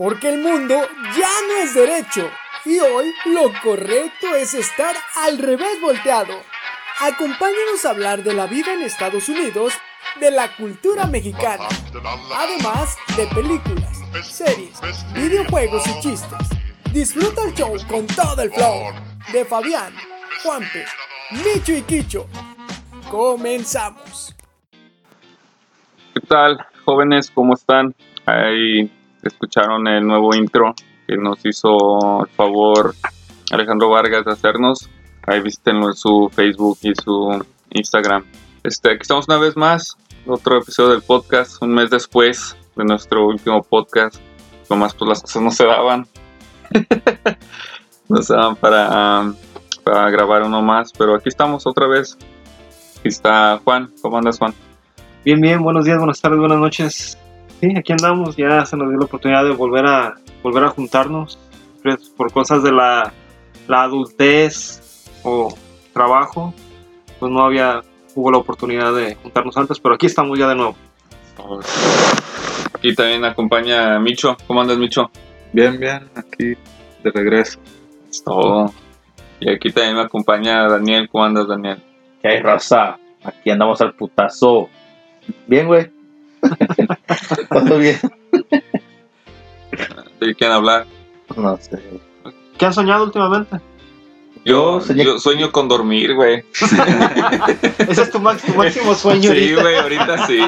Porque el mundo ya no es derecho y hoy lo correcto es estar al revés volteado. Acompáñanos a hablar de la vida en Estados Unidos, de la cultura mexicana, además de películas, series, videojuegos y chistes. Disfruta el show con todo el flow de Fabián, Juanpe, Micho y Quicho. Comenzamos. ¿Qué tal, jóvenes? ¿Cómo están? Ahí escucharon el nuevo intro que nos hizo el favor Alejandro Vargas de hacernos. Ahí visítenlo en su Facebook y su Instagram. Este, aquí estamos una vez más, otro episodio del podcast, un mes después de nuestro último podcast. Nomás pues las cosas no se daban. no se daban para, para grabar uno más, pero aquí estamos otra vez. Aquí está Juan. ¿Cómo andas, Juan? Bien, bien, buenos días, buenas tardes, buenas noches. Sí, aquí andamos, ya se nos dio la oportunidad de volver a, volver a juntarnos pues, por cosas de la, la adultez o trabajo, pues no había, hubo la oportunidad de juntarnos antes, pero aquí estamos ya de nuevo. Aquí también acompaña Micho. ¿Cómo andas, Micho? Bien, bien, aquí de regreso. Es todo. Y aquí también me acompaña Daniel. ¿Cómo andas, Daniel? ¿Qué hay, raza? Aquí andamos al putazo. Bien, güey. Todo bien. ¿De quién hablar? No sé. ¿Qué han soñado últimamente? Yo, Soñé- yo sueño con dormir, güey. Ese es tu, max- tu máximo sueño Sí, ahorita. güey, ahorita sí.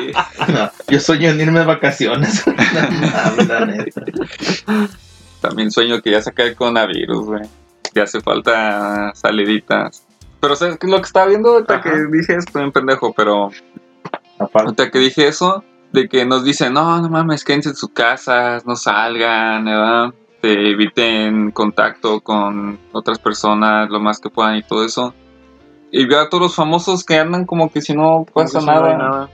No, yo sueño en irme de vacaciones. No, la neta. También sueño que ya se cae el coronavirus, güey. Que hace falta saliditas. Pero ¿sabes qué es lo que estaba viendo ahorita Ajá. que dije? Estoy un pendejo, pero Aparte, ahorita que dije eso, de que nos dicen, no, no mames, quédense en sus casas, no salgan, ¿verdad? Te eviten contacto con otras personas lo más que puedan y todo eso. Y veo a todos los famosos que andan como que si no pasa no nada.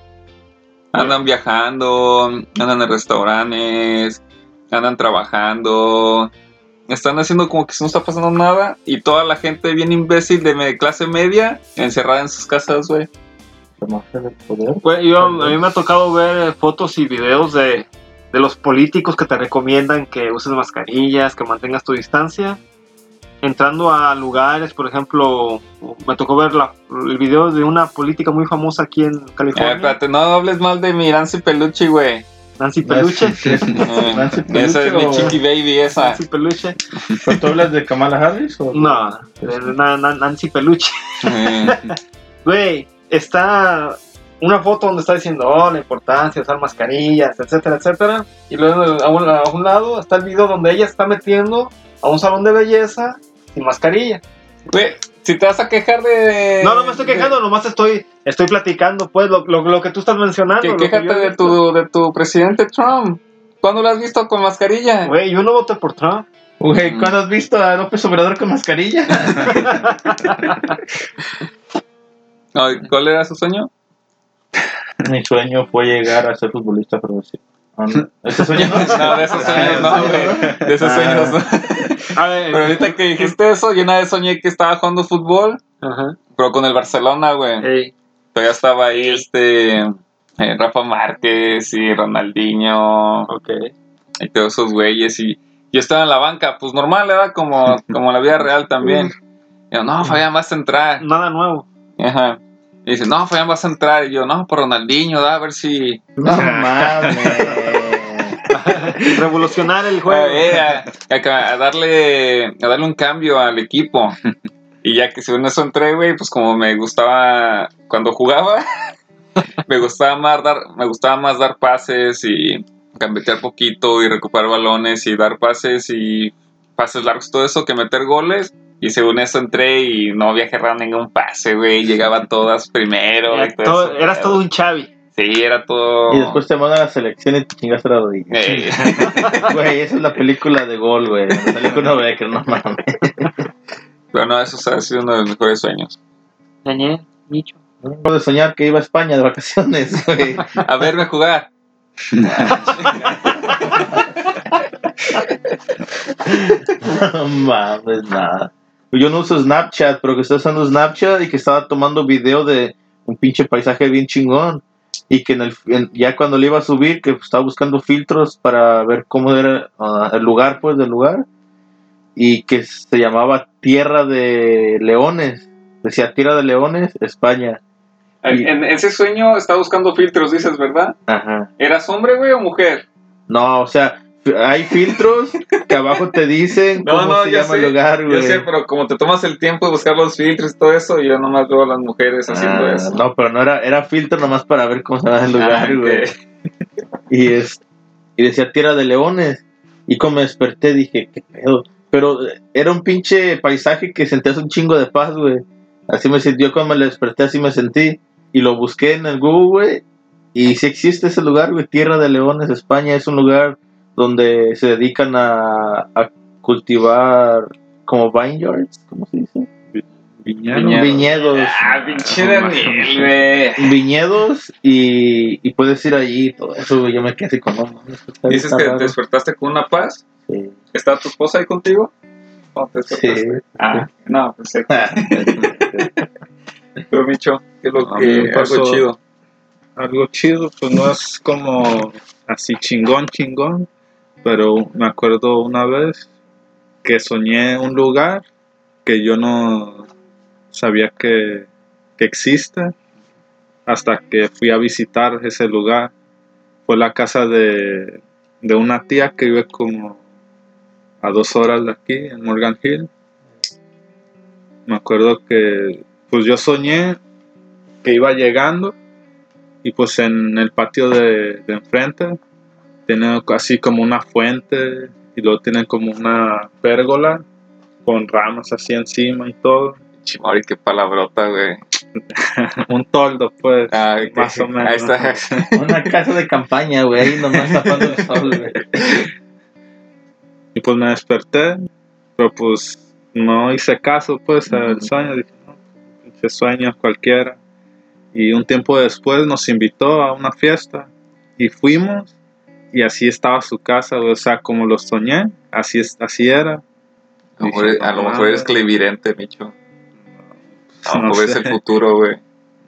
Andan viajando, andan en restaurantes, andan trabajando, están haciendo como que si no está pasando nada y toda la gente bien imbécil de clase media encerrada en sus casas, güey. Poder. Yo, a mí me ha tocado ver fotos y videos de, de los políticos que te recomiendan que uses mascarillas, que mantengas tu distancia. Entrando a lugares, por ejemplo, me tocó ver la- el video de una política muy famosa aquí en Eh, California, espérate, no hables mal de mi Nancy Peluche, güey. Nancy Peluche. Eh, Nancy esa es mi chiqui baby, esa. Nancy Peluche. ¿Pero ¿Tú hablas de Kamala Harris? O... No, de Na- Na- Nancy Peluche. Eh, Güey, está una foto donde está diciendo, oh, la importancia de usar mascarillas, etcétera, etcétera. Y luego a un, a un lado está el video donde ella está metiendo a un salón de belleza sin mascarilla. Si te vas a quejar de... No, no me estoy quejando, nomás estoy, estoy platicando, pues, lo, lo, lo que tú estás mencionando. Que lo que de visto. tu, de tu presidente Trump. ¿Cuándo lo has visto con mascarilla? Güey, yo no voté por Trump. Güey, ¿cuándo has visto a López Obrador con mascarilla? ¿Cuál era su sueño? Mi sueño fue llegar a ser futbolista profesional. Ah, no. ¿Ese sueño no? De esos sueños no, güey. De esos Ah. sueños no. A ver, Pero ahorita que dijiste eso, yo una vez soñé que estaba jugando fútbol, Ajá. pero con el Barcelona, güey. Ey, Todavía estaba ahí este eh, Rafa Márquez y Ronaldinho ok. y todos esos güeyes. Y yo estaba en la banca, pues normal, era como, como la vida real también. Yo, no, Fabián, vas a entrar. Nada nuevo. Ajá. Y dice, no, Fabián, vas a entrar. Y yo, no, por Ronaldinho, da, a ver si. No mames. Revolucionar el juego. Eh, a, a- a darle, a darle un cambio al equipo. Y ya que según eso entré, güey, pues como me gustaba cuando jugaba, me gustaba más dar, me gustaba más dar pases y gambetear poquito y recuperar balones y dar pases y pases largos, todo eso que meter goles. Y según eso entré y no había agarrado ningún pase, güey. Llegaba todas primero. Era todo todo- eso. eras todo un chavi. Sí, era todo. Y después te mandan a la selección y te chingaste la rodilla. Eh, Güey, esa es la película de gol, güey. La película de que no mames. pero no, eso ha sido uno de los mejores sueños. Daniel, Micho. Acabo de soñar que iba a España de vacaciones, güey. A verme jugar. No mames, nada. Yo no uso Snapchat, pero que estoy usando Snapchat y que estaba tomando video de un pinche paisaje bien chingón. y que en el, en- ya cuando le iba a subir, que estaba buscando filtros para ver cómo era ah, el lugar, pues, del lugar, y que se llamaba Tierra de Leones, decía Tierra de Leones, España. En ese sueño estaba buscando filtros, dices, ¿verdad? Ajá. ¿Eras hombre, güey, o mujer? No, o sea, hay filtros que abajo te dicen No, cómo no, se llama sé, el lugar, Yo güey. sé, pero como te tomas el tiempo de buscar los filtros y todo eso, yo nomás veo a las mujeres haciendo Ah, eso. No, pero no era, era filtro nomás para ver cómo se llama el lugar, Ah, ok. güey. Y, es, y decía Tierra de Leones. Y como me desperté dije, qué pedo. Pero eh, era un pinche paisaje que sentías un chingo de paz, güey. Así me sentí, yo cuando me desperté así me sentí. Y lo busqué en el Google, güey. Y sí existe ese lugar, güey. Tierra de Leones, España. Es un lugar donde se dedican a, a cultivar como vineyards, ¿cómo se dice? Viñedo. Viñedo. Viñedos. Ah, pinche Daniel, güey. viñedos y, y puedes ir allí y todo eso. Yo me quedé así no está- Dices que raro. te despertaste con una paz. Sí. ¿Está tu esposa ahí contigo? ¿Cómo te? Sí. Ah, no, pues sí. Pero, Micho, ¿qué es lo que algo chido? Algo chido, pues no es como así chingón, chingón. Pero me acuerdo una vez que soñé un lugar que yo no sabía que, que existe hasta que fui a visitar ese lugar. Fue la casa de, de una tía que vive como a dos horas de aquí, en Morgan Hill. Me acuerdo que pues yo soñé que iba llegando y pues en el patio de, de enfrente tiene así como una fuente y luego tienen como una pérgola con ramas así encima y todo. Chimori, qué palabrota, güey. Un toldo pues, Ah, más o menos. Ahí está. Una casa de campaña, güey, ahí nomás tapando el sol, güey. Y pues me desperté, pero pues no hice caso pues al sueño, dije, no, pinche sueño cualquiera. Y un tiempo después nos invitó a una fiesta y fuimos y así estaba su casa, o sea, como lo soñé, así, es, así era. A lo mejor, a lo mejor eres clarividente, Micho. A lo No mejor ves sé. el futuro, güey.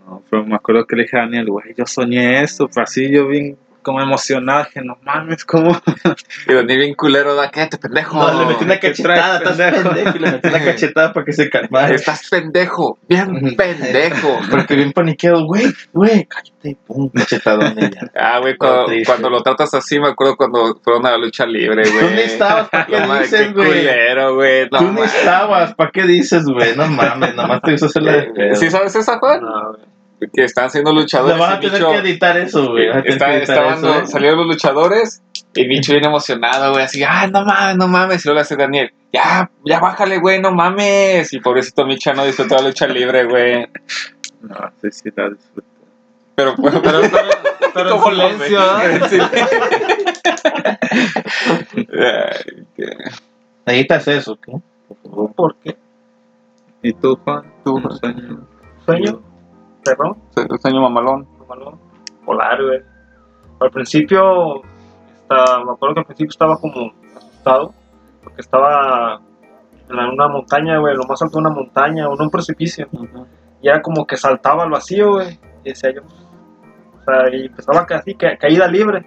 No, pero me acuerdo que le dije a Daniel, güey, yo soñé esto, pero así yo bien como emocionado, dije, no mames, ¿cómo? Y Daniel bien culero, da, cállate, pendejo. No, le metí una ¿qué cachetada, estás pendejo? pendejo, y le metí una cachetada para que se calmara. Estás pendejo, bien pendejo. Porque bien paniqueado, güey, güey, cállate, pum, cachetadón y. Ah, güey, cuando, cuando lo tratas así, me acuerdo cuando fueron a la lucha libre, güey. Tú ni estabas, ¿para qué No dices, güey? culero, güey. No Tú ni estabas, ¿para qué dices, güey? No mames, nomás te hizo hacer la de. ¿Sí sabes esa, Juan? No, güey. Que están siendo luchadores. Le vas a tener Micho- que editar eso, güey. Está- estaban eso, los- ¿eh? salieron los luchadores y Micho bien emocionado, güey, así, ah, no mames, no mames. Y luego le hace Daniel, ya, ya bájale, güey, no mames. Y pobrecito Micho no disfrutó la lucha libre, güey. No, sí, sí, la disfruté. Pero, pero, pero, Pero en ¿Cómo silencio, Editas eso, ¿qué? Por favor. ¿Por qué? ¿Y tú, Juan? Tú, ¿Un sueño? ¿Sueño? ¿Perrón? El sueño mamalón. Malo. Polar, güey. Al principio, está- me acuerdo que al principio estaba como asustado, porque estaba en una montaña, güey, lo más alto de una montaña, o en un precipicio. Y era como que saltaba al vacío, güey. Y decía yo, o sea, y empezaba así, ca- caída libre.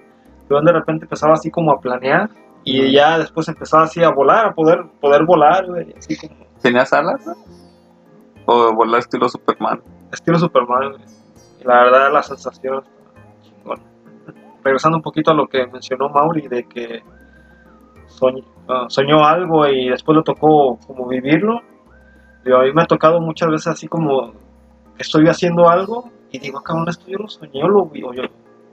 Pero de repente empezaba así como a planear. Y ya después empezaba así a volar, a poder, poder volar, güey. Así como ¿Tenías alas? güey? ¿O volar estilo Superman? Estilo Superman. Y la verdad, la sensación chingona. Regresando un poquito a lo que mencionó Mauri, de que soñ- ah, soñó algo y después le tocó como vivirlo. Digo, a mí me ha tocado muchas veces así como estoy haciendo algo y digo, "Ah, cabrón, esto yo lo soñé o lo vi, o yo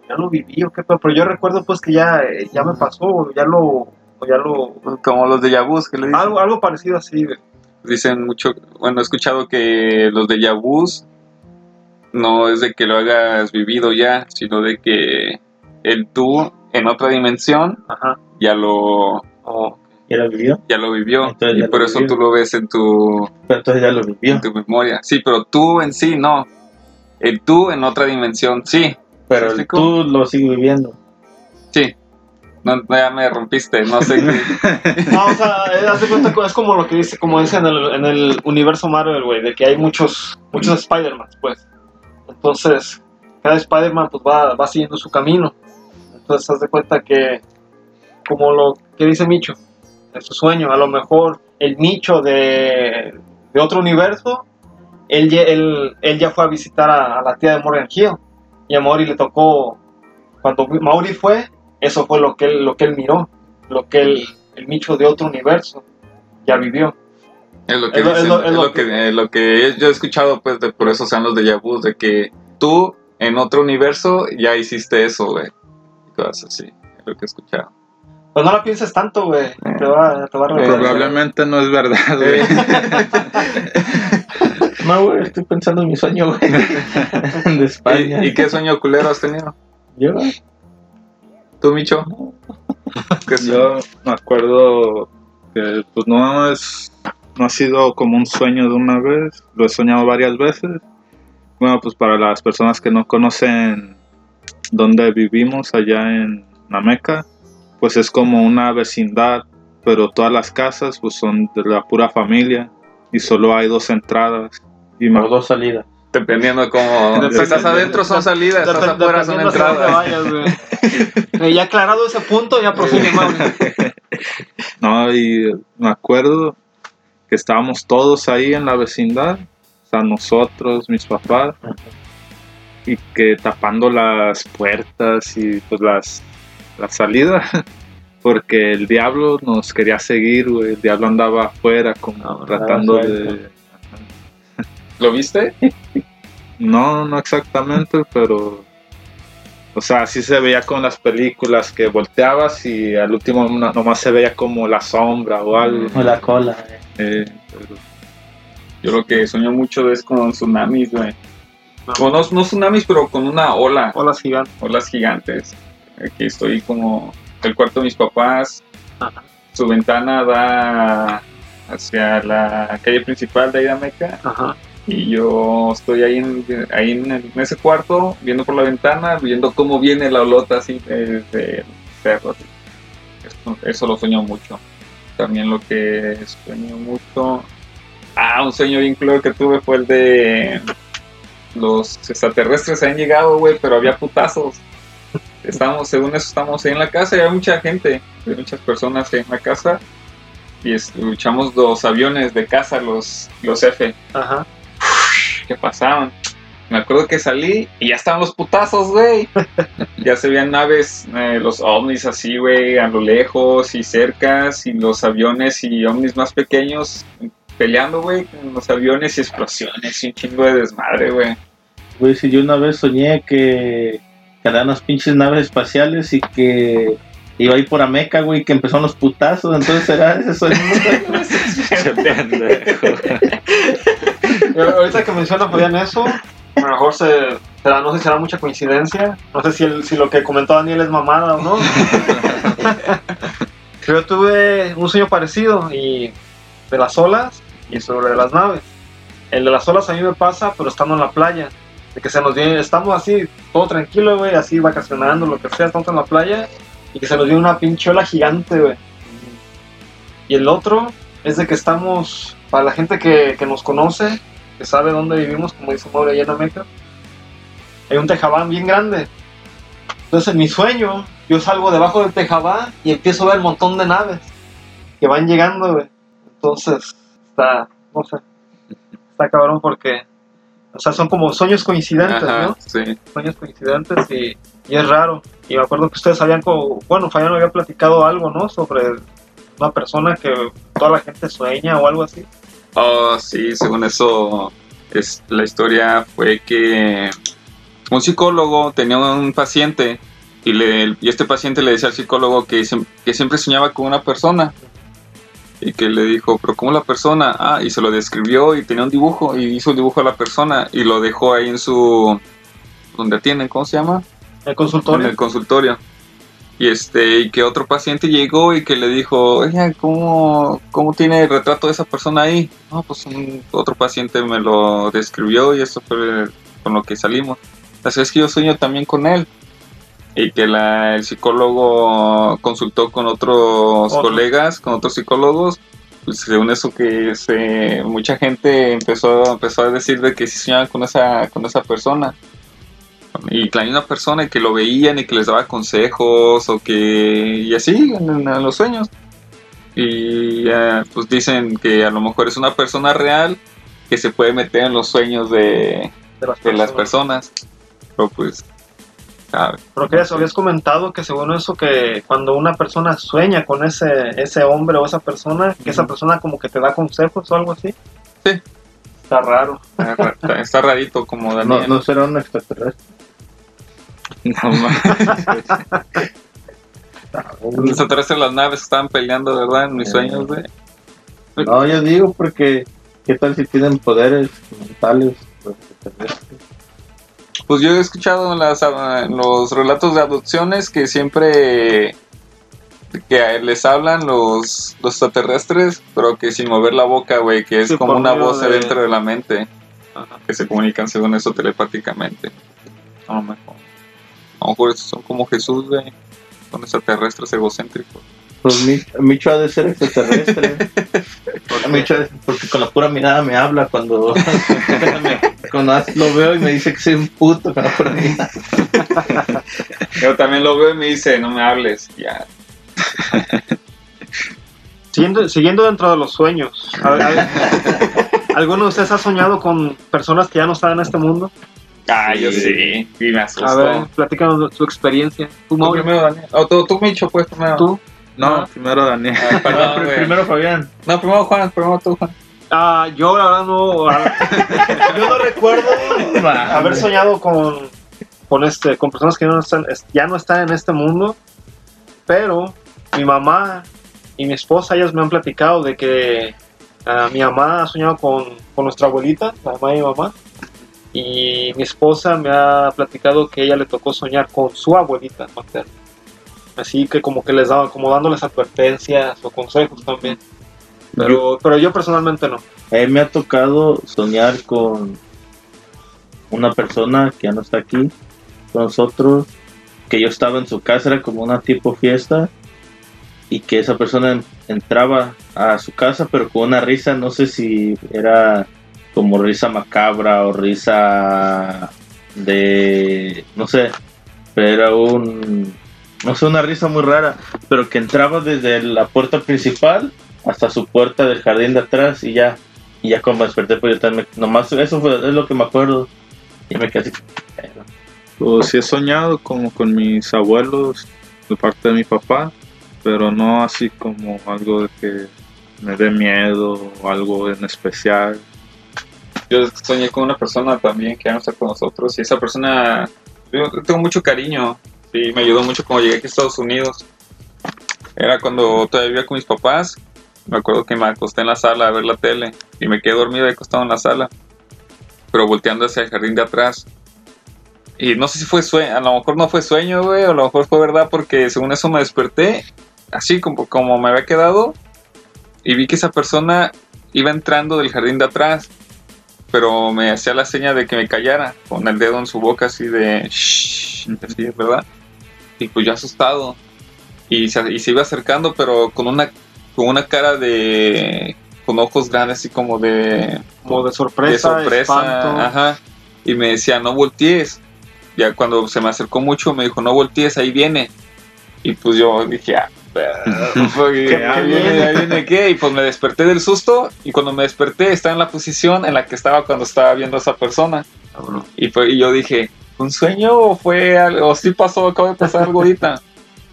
ya lo viví o qué, pedo?". pero yo recuerdo pues que ya, eh, ya me pasó, o ya lo, o ya lo, Como los de Yabus, que le dicen. algo, algo parecido así, güey. Dicen mucho, bueno, he escuchado que los de Yabus no es de que lo hagas vivido ya, sino de que el tú en otra dimensión Ajá. ya lo, O- ¿Ya lo vivió? ya lo vivió Entonces y por eso vivió. tú lo ves en tu, Pero entonces ya lo vivió. en tu memoria. Sí, pero tú en sí no. El tú en otra dimensión, sí, Pero ¿Me el tú lo sigues viviendo. sí. No, ya me rompiste, no sé qué. No, o sea, eh, cuenta que es como lo que dice, como dice en el, en el universo Marvel, güey, de que hay muchos, muchos Spider-Man, pues. Entonces, cada Spider-Man pues va, va siguiendo su camino. Entonces, haz de cuenta que, como lo que dice Micho, en su sueño, a lo mejor el Micho de, de otro universo, él, él, él ya fue a visitar a, a la tía de Morgan Hill. Y a Mauri le tocó, cuando Mauri fue, eso fue lo que él, lo que él miró, lo que él, el Micho de otro universo ya vivió. Es lo que Es lo- es dicen, lo- es es lo lo que, eh, lo que yo he escuchado, pues, de, por eso sean los de vu, de que tú en otro universo ya hiciste eso, güey. Y cosas así, es lo que he escuchado. Pues no la pienses tanto, güey. Te va, te va a Eh, arrepentir. Probablemente no es verdad, güey. No, güey, estoy pensando en mi sueño, güey. de España. ¿Y, y qué sueño culero has tenido? Yo, ¿Tú, Micho? ¿Qué Yo me acuerdo que pues no es no ha sido como un sueño de una vez, lo he soñado varias veces. Bueno, pues para las personas que no conocen dónde vivimos allá en Nameca, pues es como una vecindad, pero todas las casas pues son de la pura familia y solo hay dos entradas. Y por dos salidas. Dependiendo de cómo... Si estás adentro son salidas, estás afuera son entradas. vayas. Eh, ya aclarado ese punto, ya prosigue, Mauri. No, y me acuerdo que estábamos todos ahí en la vecindad, o sea, nosotros, mis papás, y que tapando las puertas y pues las, las salidas, porque el diablo nos quería seguir, güey, el diablo andaba afuera como Ah, tratando de... ¿Lo viste? No, no exactamente, pero... O sea, sí se veía con las películas que volteabas y al último no- nomás se veía como la sombra o algo. O la cola, güey. Eh, Yo lo que sueño mucho es con tsunamis, güey. O no, no tsunamis, pero con una ola. Hola, gigante. olas gigantes. Aquí estoy como el cuarto de mis papás. Ajá. Su ventana da hacia la calle principal de ahí de Meca. Ajá. Y yo estoy ahí, en, ahí en, el- en ese cuarto, viendo por la ventana, viendo cómo viene la olota así de, de cerro. así. Eso, eso lo sueño mucho. También lo que sueño mucho. Ah, un sueño bien claro que tuve fue el de los extraterrestres han llegado, güey, pero había putazos. Estamos, según eso, estamos ahí en la casa y había mucha gente, hay muchas personas ahí en la casa. Y es- luchamos los aviones de casa, los, los F Ajá. que pasaban. Me acuerdo que salí y ya estaban los putazos, güey. ya se veían naves, eh, los ovnis así, güey, a lo lejos y cercas, y los aviones y ovnis más pequeños peleando, güey, con los aviones y explosiones y un chingo de desmadre, güey. Güey, si yo una vez soñé que, que eran unas pinches naves espaciales y que iba ahí por Ameca, güey, que empezaron los putazos, entonces era ese sueño. Ahorita que mencionas, Fabián, eso, a lo mejor se, será, no sé si será mucha coincidencia. No sé si, lo que comentó Daniel es mamada o no. Yo tuve un sueño parecido y de las olas y sobre las naves. El de las olas a mí me pasa, pero estando en la playa. De que se nos viene, estamos así, todo tranquilo, güey, así vacacionando, lo que sea, estamos en la playa y que se nos viene una pinche ola gigante, güey. Y el otro es de que estamos, para la gente que nos conoce, que sabe dónde vivimos, como dice Mauro allá en Ameca, hay un tejabán bien grande. Entonces en mi sueño, yo salgo debajo del tejabán y empiezo a ver un montón de naves que van llegando, güey. Entonces, está, no sé, está cabrón porque, o sea, son como sueños coincidentes, Ajá, ¿no? sí. Sueños coincidentes y, y es raro. Y me acuerdo que ustedes habían, como, bueno, Fabián había platicado algo, ¿no? Sobre una persona que toda la gente sueña o algo así. Oh, sí, según eso, es, la historia fue que un psicólogo tenía un paciente y, le, y este paciente le decía al psicólogo que, que siempre soñaba con una persona y que le dijo, pero ¿cómo la persona? Ah, y se lo describió y tenía un dibujo y hizo el dibujo a la persona y lo dejó ahí en su... donde atienden, ¿cómo se llama? El en consultorio. el consultorio. Y este, y que otro paciente llegó y que le dijo, oiga, ¿cómo, ¿cómo tiene el retrato de esa persona ahí? No, pues un- otro paciente me lo describió y eso fue con lo que salimos. Así es que yo sueño también con él. Y que la, el psicólogo consultó con otros Otro. colegas, con otros psicólogos. Pues según eso que se, mucha gente empezó, empezó a decir de que sí soñaban con esa, con esa persona. Y que hay una persona que lo veían y que les daba consejos o que... Y así, en, en los sueños. Y eh, pues dicen que a lo mejor es una persona real que se puede meter en los sueños de, De las de las personas. personas. Pero pues... sabe. Pero que eso, habías comentado que según eso que cuando una persona sueña con ese, ese hombre o esa persona, que esa persona como que te da consejos o algo así. Sí. Está raro. Está, está- está rarito como No, Daniel. no será un extraterrestre. No más. Los extraterrestres las naves estaban peleando, ¿verdad? En mis Eh. sueños, güey. No, yo digo porque, ¿qué tal si tienen poderes mentales los extraterrestres? Pues yo he escuchado en, las, en los relatos de adopciones que siempre que les hablan los, los extraterrestres, pero que sin mover la boca, güey, que es Sí, como una voz de- dentro de la mente, Ajá. que se comunican según eso telepáticamente. A lo mejor. A lo mejor estos son como Jesús, güey. Son extraterrestres egocéntricos. Pues Mi- Micho ha de ser extraterrestre. Micho, porque con la pura mirada me habla cuando, cuando lo veo y me dice que soy un puto con la pura mirada. Yo también lo veo y me dice, no me hables. Ya. Siguiendo, siguiendo dentro de los sueños, a ver, a ver, ¿alguno de ustedes ha soñado con personas que ya no están en este mundo? Ah, yo Sí. sí. Y me asustó. A ver, platícanos su experiencia. ¿Tú, primero, Daniel. O tú, tú, Micho, pues primero. ¿Tú? No, Ah. primero Daniel. Perdón. Primero Fabián. No, primero Juan, primero tú, Juan. Ah, yo la verdad no... yo no recuerdo haber soñado con, con, este, con personas que ya no, están, es- ya no están en este mundo, pero mi mamá y mi esposa, ellas me han platicado de que ah, mi mamá ha soñado con, con nuestra abuelita, la mamá de mi mamá, y mi esposa me ha platicado que ella le tocó soñar con su abuelita materna. Así que como que les daba, como dándoles advertencias o consejos también. Pero, pero yo personalmente no. A mí me ha tocado soñar con una persona que ya no está aquí con nosotros, que yo estaba en su casa, era como una tipo fiesta, y que esa persona en- entraba a su casa, pero con una risa, no sé si era como risa macabra o risa de, no sé, pero era un, no sé, una risa muy rara, pero que entraba desde la puerta principal hasta su puerta del jardín de atrás y ya, y ya me desperté, pues yo también, nomás eso fue, es lo que me acuerdo. Y me quedé así, Pues sí he soñado como con mis abuelos de parte de mi papá, pero no así como algo de que me dé miedo o algo en especial. Yo soñé con una persona también que ya no está con nosotros y esa persona, yo tengo mucho cariño y me ayudó mucho cuando llegué aquí a Estados Unidos. Era cuando todavía vivía con mis papás. Me acuerdo que me acosté en la sala a ver la tele y me quedé dormido ahí acostado en la sala, pero volteando hacia el jardín de atrás. Y no sé si fue sueño, a lo mejor no fue sueño, güey, o a lo mejor fue verdad porque según eso me desperté, así como, como me había quedado, y vi que esa persona iba entrando del jardín de atrás pero me hacía la seña de que me callara, con el dedo en su boca así de shh, así, ¿verdad? Y pues yo asustado. Y se, y se iba acercando, pero con una, con una cara de. con ojos grandes, así como de. Como de de sorpresa, sorpresa. espanto. Ajá. Y me decía, no voltees. Ya cuando se me acercó mucho, me dijo, no voltees, ahí viene. Y pues yo dije, ah, ¿qué, ¿Qué viene? ¿Ahí viene qué? Y pues me desperté del susto. Y cuando me desperté, estaba en la posición en la que estaba cuando estaba viendo a esa persona. Y, fue, y yo dije, ¿un sueño o fue algo? ¿O sí pasó? Acaba de pasar algo ahorita.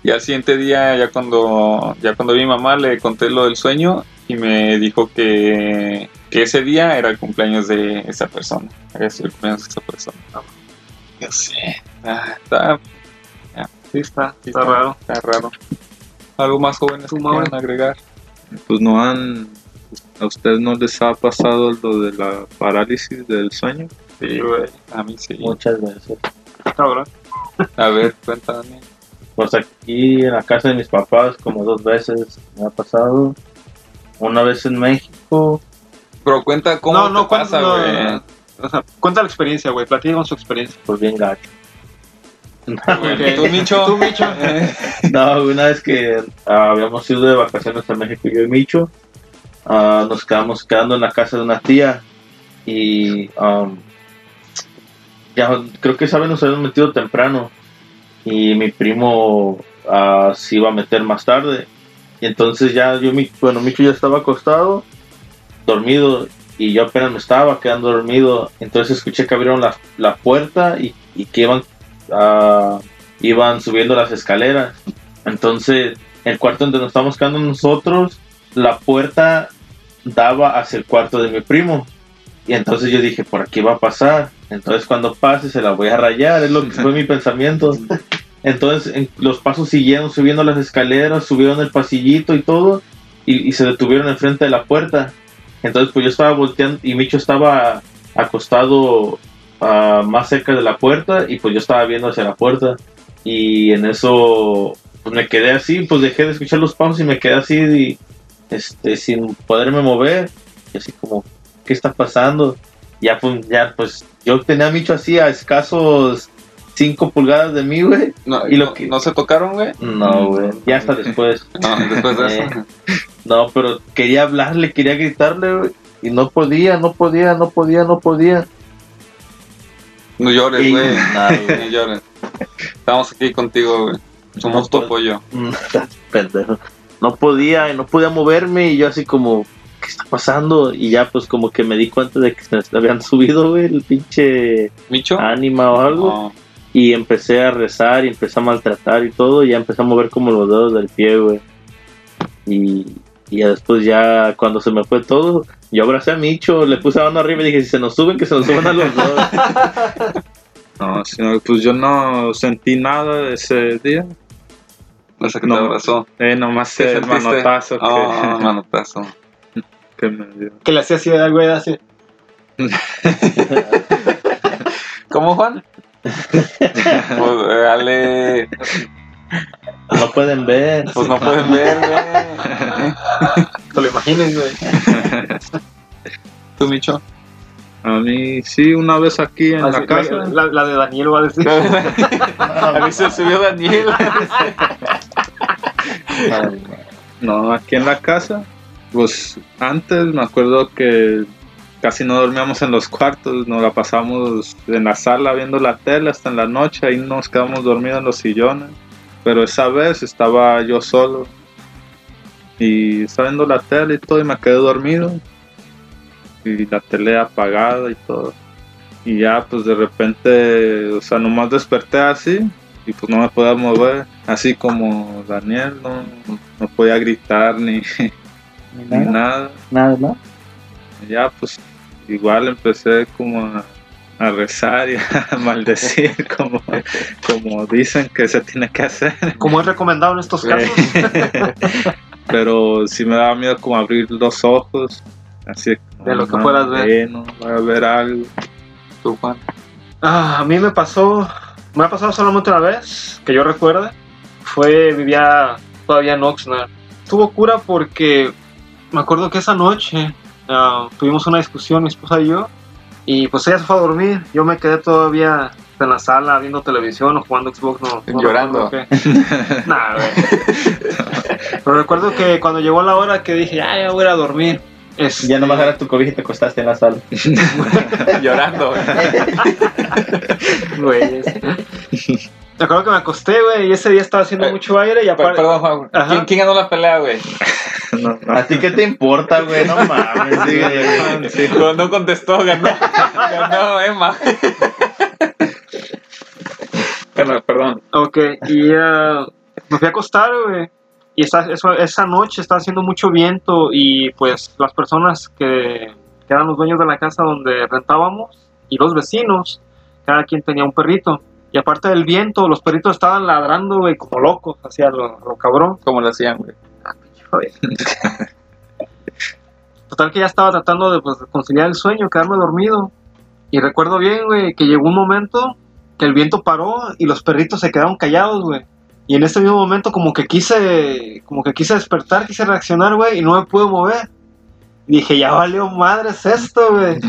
Y al siguiente día, ya cuando, ya cuando vi a mi mamá, le conté lo del sueño y me dijo que, que ese día era el cumpleaños de esa persona. Era el cumpleaños de esa persona. Yo sé. Ah, está, sí está, sí Está raro. Está raro. ¿Algo más jóvenes ¿Tú, que quieran agregar? Pues no han... ¿A ustedes no les ha pasado lo de la parálisis del sueño? Sí, güey. A mí sí. muchas veces. Cabrón. A ver, cuéntame. Pues aquí en la casa de mis papás, como dos veces me ha pasado. Una vez en México, Pero cuenta cómo No, no, te pasa, cuenta- güey. no, O sea, cuenta la experiencia, güey. Platica su experiencia. pues bien gacho. Güey, ¿Tú, Micho? Tú, Micho. No, una vez que ah, habíamos ido de vacaciones a México, yo y Micho, ah, nos quedamos quedando en la casa de una tía y um, ya creo que esa vez nos habíamos metido temprano y mi primo ah, se iba a meter más tarde. Y entonces ya yo, mi- bueno, Micho ya estaba acostado, dormido, y yo apenas me estaba quedando dormido. Entonces escuché que abrieron la, la puerta y, y que iban, ah, iban subiendo las escaleras. Entonces, el cuarto donde nos estábamos quedando nosotros, la puerta daba hacia el cuarto de mi primo. Y entonces yo dije, por aquí va a pasar. Entonces cuando pase se la voy a rayar, es lo que fue mi pensamiento. Entonces en- los pasos siguieron subiendo las escaleras, subieron el pasillito y todo, y, y se detuvieron enfrente de la puerta. Entonces pues yo estaba volteando y Micho estaba acostado ah, más cerca de la puerta y pues yo estaba viendo hacia la puerta. Y en eso pues me quedé así, pues dejé de escuchar los pasos y me quedé así y, este, sin poderme mover. Y así como, ¿qué está pasando? Ya pues, ya pues yo tenía a Micho así a escasos 5 pulgadas de mí, güey. No, Y lo no- que- ¿No se tocaron, güey? No, güey, ya hasta después. No, después de Eh, eso. No, pero quería hablarle, quería gritarle, güey. Y no podía, no podía, no podía, no podía. No llores, Y- güey. güey. No llores. Estamos aquí contigo, güey. Somos No tu apoyo. Pendejo. No podía, y no podía moverme y yo así como, ¿qué está pasando? Y ya pues como que me di cuenta de que se me habían subido, güey, el pinche ¿Micho? ánima o algo. No. Y empecé a rezar y empecé a maltratar y todo. Y ya empecé a mover como los dedos del pie, güey. Y, y ya después ya cuando se me fue todo, yo abracé a Micho, le puse la mano arriba y dije, si se nos suben, que se nos suban a los dos. No, sino, pues yo no sentí nada ese día. No sé qué No. te abrazó. Eh, nomás ¿Qué el sentiste? manotazo que, Oh, manotazo. que me dio. Que le hacía así al güey así. ¿Cómo, Juan? pues eh, No pueden ver. Pues no pueden ver, güey. Te lo imagines, güey. ¿Tú, Micho? A mí sí, una vez aquí en Así, la casa. La, la de Daniel va a decir. A mí se subió Daniel. No, aquí en la casa. Pues antes me acuerdo que casi no dormíamos en los cuartos, nos la pasamos en la sala viendo la tele hasta en la noche, ahí nos quedamos dormidos en los sillones. Pero esa vez estaba yo solo y estaba viendo la tele y todo y me quedé dormido. Y la tele apagada y todo. Y ya pues de repente, o sea, nomás desperté así y pues no me podía mover, así como Daniel, no, no podía gritar ni, ni nada. Nada, ¿no? Y ya pues igual empecé como a, a rezar y a maldecir como, como dicen que se tiene que hacer. Como es recomendado en estos casos. Pero sí me daba miedo como abrir los ojos, así De lo que "No, puedas ver". No, voy a ver algo. ¿Tú, Juan? Ah, a mí me pasó, me ha pasado solamente una vez, que yo recuerde. Fue, vivía todavía en Oxnard. Estuvo cura porque me acuerdo que esa noche ah, tuvimos una discusión, mi esposa y yo, y pues ella se fue a dormir. Yo me quedé todavía en la sala viendo televisión o jugando Xbox. No, no Llorando. Nah. Pero recuerdo que cuando llegó la hora que dije, ya, ya voy a ir a dormir. este, Ya nomás agarras tu cobija y te acostaste en la sala. Llorando, güey. Güey. Me acuerdo que me acosté, güey, y ese día estaba haciendo Eh, mucho aire y aparte... Perdón, Juan. Ajá. ¿Quién, quién ganó la pelea, güey? No, no. ¿A ti qué te importa, güey? No mames. sí, güey. Sí. No, no contestó, ganó. Ganó Emma. Perdón, perdón. Ok, y eh, me fui a acostar, güey. Y esa, eso- esa noche estaba haciendo mucho viento y pues las personas que, que eran los dueños de la casa donde rentábamos y los vecinos, cada quien tenía un perrito. Y aparte del viento, los perritos estaban ladrando, güey, como locos, hacia lo, lo cabrón. ¿Cómo lo hacían, güey? Total que ya estaba tratando de, pues, conciliar el sueño, quedarme dormido. Y recuerdo bien, güey, que llegó un momento que el viento paró y los perritos se quedaron callados, güey. Y en ese mismo momento como que quise, como que quise despertar, quise reaccionar, güey, y no me pude mover. Dije, ya valió madres esto, güey.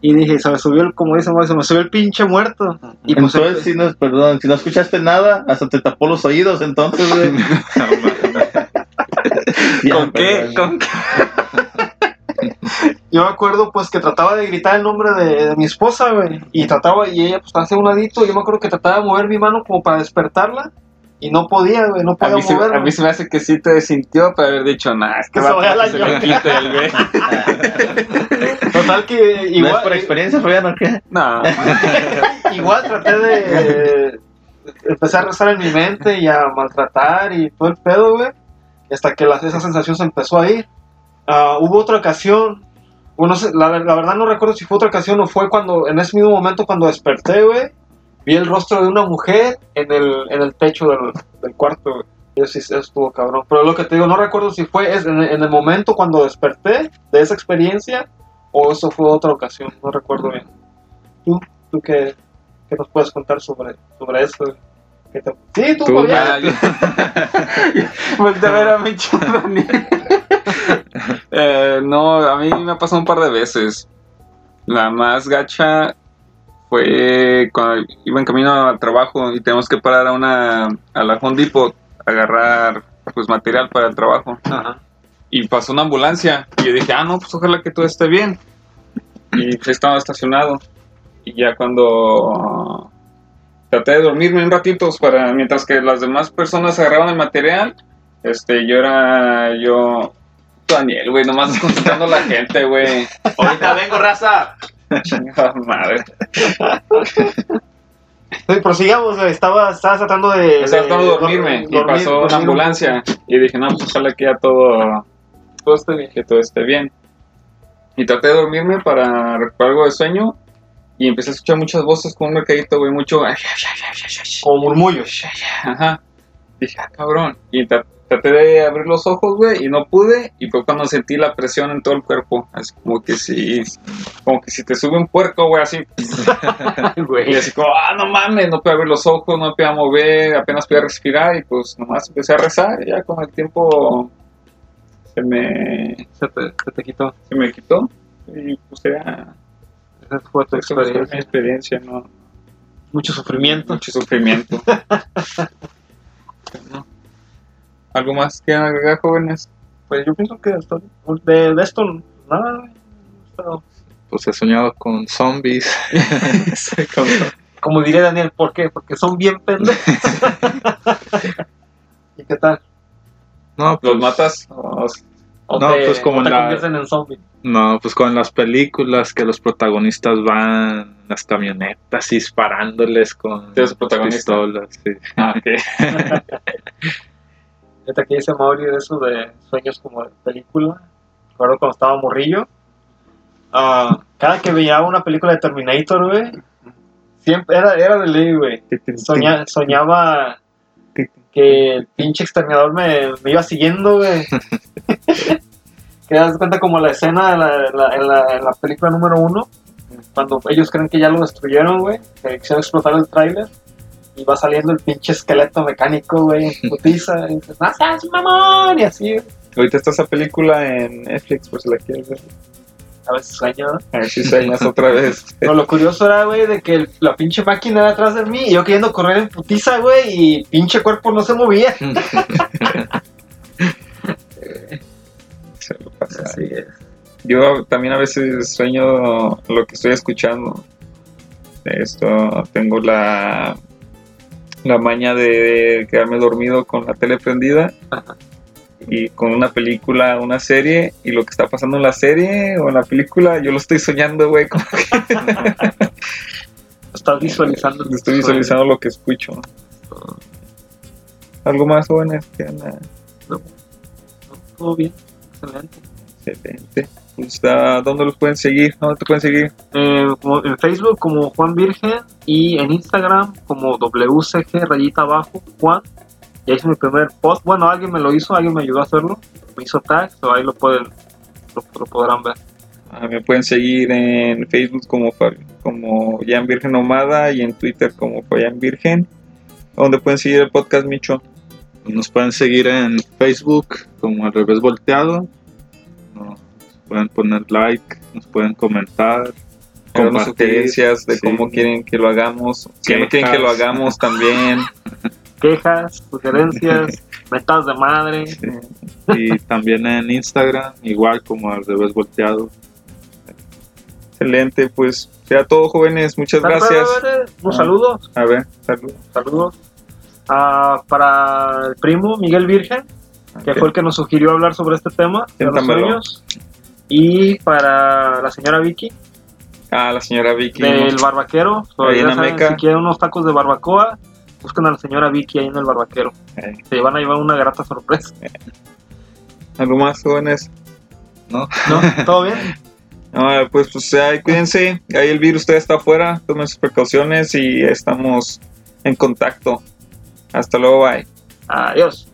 Y dije, se me subió el, como dicen, se me subió el pinche muerto. Y pues Entonces, si no, perdón, si no escuchaste nada, hasta te tapó los oídos, entonces, güey. Ya, ¿Con qué? ¿Con qué? yo me acuerdo pues que trataba de gritar el nombre de, de mi esposa, güey. Y trataba, y ella pues estaba hacia un ladito. Yo me acuerdo que trataba de mover mi mano como para despertarla. Y no podía, güey, no A podía mí, se, moverla. a mí se me hace que sí te sintió para haber dicho, nah, es que Que se va a se le llora". quite el güey. Total que ¿No es igual, por experiencia, Fabián, o qué? No, igual traté de... empecé a rezar en mi mente y a maltratar y todo el pedo, güey. Hasta que la- esa sensación se empezó a ir. Ah, hubo otra ocasión, bueno, la, la verdad no recuerdo si fue otra ocasión o fue cuando, en ese mismo momento cuando desperté, güey, vi el rostro de una mujer en el, en el techo del, del cuarto, güey. Eso eso estuvo cabrón. Pero lo que te digo, no recuerdo si fue es- en, en el momento cuando desperté de esa experiencia o eso fue otra ocasión, no recuerdo bien. ¿Tú, tú qué, qué nos puedes contar sobre, sobre eso? güey? ¿Qué te- Sí, tú, Tú, Voltea a ver a mi Dani. Eh, no, a mí me ha pasado un par de veces. La más gacha fue cuando iba en camino al trabajo y tenemos que parar a una a la Home Depot a agarrar pues material para el trabajo. Ajá. y pasó una ambulancia. Y yo dije ah no pues ojalá que todo esté bien y estaba estacionado. Y ya cuando traté de dormirme un ratito para mientras que las demás personas agarraban el material este yo era yo Daniel güey nomás desconcentrando a la gente güey Ahorita vengo, raza. Chingada madre Sí, prosigamos, güey. Estaba, estaba tratando de. estaba tratando de dormirme y dormir- pasó una dormir ambulancia y dije no pues ojalá que ya todo Todo esté bien. que todo esté bien. Y traté de dormirme para recuperar algo de sueño. Y empecé a escuchar muchas voces con un mercadito, güey, mucho. Como murmullos. Ajá. Dije, ah, cabrón. Y tra- traté de abrir los ojos, güey, y no pude. Y fue cuando sentí la presión en todo el cuerpo. Así como que si, como que si te sube un puerco, güey, así. Y así como, ah, no mames, no puedo abrir los ojos, no podía mover, apenas podía respirar. Y pues nomás empecé a rezar. Y ya con el tiempo se me, Se te, se te quitó. se me quitó. Y pues ya. Esa fue tu Esa fue mi experiencia. experiencia, ¿no? Mucho sufrimiento. Mucho sufrimiento. No. ¿Algo más que agregar, jóvenes? Pues yo pienso que esto- de, de esto, nada. Esto- Pues he soñado con zombies. Con- Como diría Daniel, ¿por qué? Porque son bien pendejos. ¿Y qué tal? No, pues, ¿Los matas? O- ¿O No, te, pues como o te la- convierten en zombie? no, pues con las películas que los protagonistas van en las camionetas disparándoles con ¿Tú eres el protagonista? pistolas. sí. Ah, ok. Fíjate que dice Mauri de eso de sueños como de película. Recuerdo cuando estaba morrillo. ah, cada que veía una película de Terminator, güey, siempre era, era de ley, güey. Soña- soñaba que el pinche exterminador me, me iba siguiendo, güey. que das cuenta como la escena de la- la- en, la, en la película número uno, cuando ellos creen que ya lo destruyeron, güey, que quisieron explotar el tráiler. Y va saliendo el pinche esqueleto mecánico, güey, en putiza. Y dices, ¡No seas mamón! Y así, güey. Ahorita está esa película en Netflix, por si la quieres ver. a veces sueño, ¿no? A ver si sueñas otra vez. Pero lo curioso era, güey, de que el- la pinche máquina era atrás de mí y yo queriendo correr en putiza, güey, y pinche cuerpo no se movía. Se lo pasa. Yo también a veces sueño lo que estoy escuchando. Esto, tengo la, la maña de quedarme dormido con la tele prendida Ajá. y con una película, una serie, y lo que está pasando en la serie o en la película, yo lo estoy soñando, güey, como Estás visualizando. que estoy visualizando lo que escucho. ¿Algo más, jóvenes? que anda- Todo bien, excelente. Excelente. Pues, ¿a ¿Dónde los pueden seguir? ¿Dónde te pueden seguir? Eh, en Facebook como Juan Virgen y en Instagram como WCG rayita abajo Juan. Ya hice mi primer post. Bueno, alguien me lo hizo, alguien me ayudó a hacerlo. Me hizo tag, so ahí lo pueden, lo, lo podrán ver. Ah, me pueden seguir en Facebook como, como Jan Virgen Nomada y en Twitter como Fabián Virgen. ¿Dónde pueden seguir el podcast, Micho? Nos pueden seguir en Facebook como al revés volteado. Nos pueden poner like, nos pueden comentar. Compartir, sugerencias de sí. cómo quieren que lo hagamos. Si no quieren que lo hagamos también. Quejas, sugerencias, metadas de madre. Y también en Instagram, igual como al revés volteado. Excelente, pues sea todo, jóvenes. Muchas gracias. Unos Ah. saludos, A ver, saludos. saludos. Ah, para el primo Miguel Virgen, que fue el que nos sugirió hablar sobre este tema de los sueños. Y para la señora Vicky, Ah, la señora Vicky. del barbaquero. Ahí en Ya saben, Ameca. si quieren unos tacos de barbacoa, busquen a la señora Vicky ahí en el barbaquero. Eh, Se van a llevar una grata sorpresa. ¿Algo más, jóvenes? ¿no? ¿No? ¿Todo bien? Ah, pues, pues ahí cuídense. Ahí el virus todavía está afuera. Tomen sus precauciones y estamos en contacto. Hasta luego, bye. Adiós.